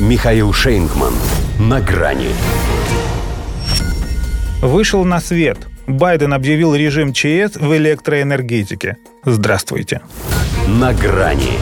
Михаил Шейнгман. На грани. Вышел на свет. Байден объявил режим ЧС в электроэнергетике. Здравствуйте. На грани.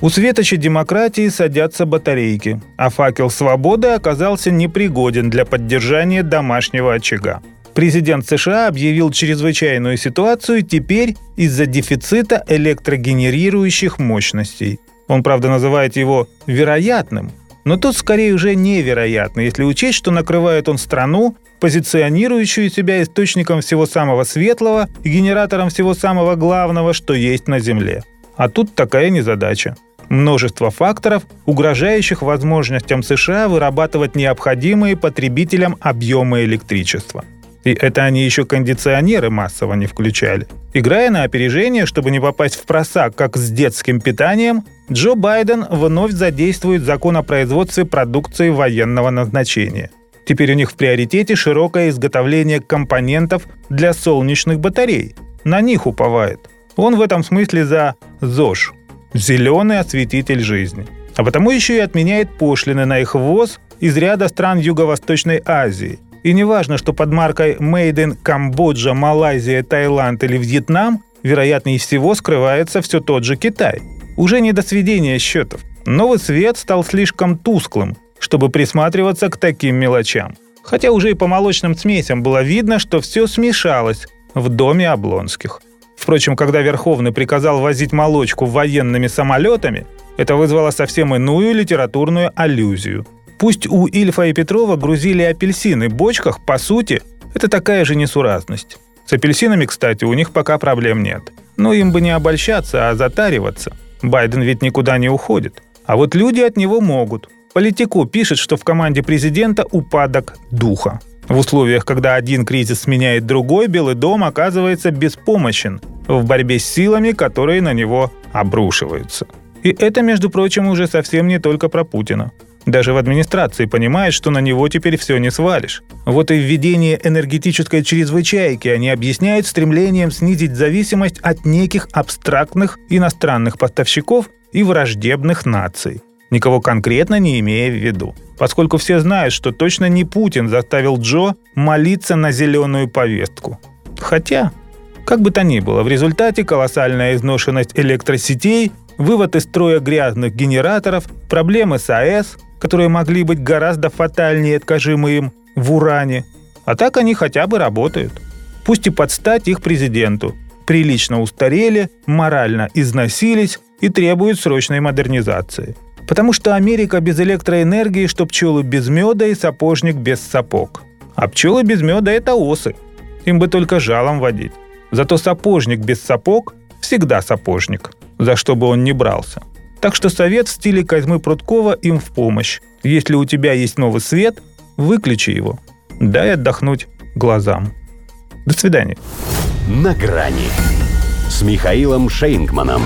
У светоча демократии садятся батарейки, а факел свободы оказался непригоден для поддержания домашнего очага. Президент США объявил чрезвычайную ситуацию теперь из-за дефицита электрогенерирующих мощностей. Он, правда, называет его «вероятным», но тут скорее уже невероятно, если учесть, что накрывает он страну, позиционирующую себя источником всего самого светлого и генератором всего самого главного, что есть на Земле. А тут такая незадача множество факторов, угрожающих возможностям США вырабатывать необходимые потребителям объемы электричества. И это они еще кондиционеры массово не включали. Играя на опережение, чтобы не попасть в просак, как с детским питанием, Джо Байден вновь задействует закон о производстве продукции военного назначения. Теперь у них в приоритете широкое изготовление компонентов для солнечных батарей. На них уповает. Он в этом смысле за ЗОЖ зеленый осветитель жизни. А потому еще и отменяет пошлины на их ввоз из ряда стран Юго-Восточной Азии. И не важно, что под маркой Made in Камбоджа, Малайзия, Таиланд или Вьетнам, вероятнее всего, скрывается все тот же Китай. Уже не до сведения счетов. Новый свет стал слишком тусклым, чтобы присматриваться к таким мелочам. Хотя уже и по молочным смесям было видно, что все смешалось в доме Облонских – Впрочем, когда Верховный приказал возить молочку военными самолетами, это вызвало совсем иную литературную аллюзию. Пусть у Ильфа и Петрова грузили апельсины в бочках, по сути, это такая же несуразность. С апельсинами, кстати, у них пока проблем нет. Но им бы не обольщаться, а затариваться. Байден ведь никуда не уходит. А вот люди от него могут. Политику пишет, что в команде президента упадок духа. В условиях, когда один кризис сменяет другой, Белый дом оказывается беспомощен в борьбе с силами, которые на него обрушиваются. И это, между прочим, уже совсем не только про Путина. Даже в администрации понимают, что на него теперь все не свалишь. Вот и введение энергетической чрезвычайки они объясняют стремлением снизить зависимость от неких абстрактных иностранных поставщиков и враждебных наций, никого конкретно не имея в виду. Поскольку все знают, что точно не Путин заставил Джо молиться на зеленую повестку. Хотя, как бы то ни было, в результате колоссальная изношенность электросетей, вывод из строя грязных генераторов, проблемы с АЭС, которые могли быть гораздо фатальнее, скажи им, в уране. А так они хотя бы работают. Пусть и подстать их президенту. Прилично устарели, морально износились и требуют срочной модернизации. Потому что Америка без электроэнергии, что пчелы без меда и сапожник без сапог. А пчелы без меда – это осы. Им бы только жалом водить. Зато сапожник без сапог всегда сапожник, за что бы он ни брался. Так что совет в стиле Козьмы Пруткова им в помощь. Если у тебя есть новый свет, выключи его. Дай отдохнуть глазам. До свидания. На грани с Михаилом Шейнгманом.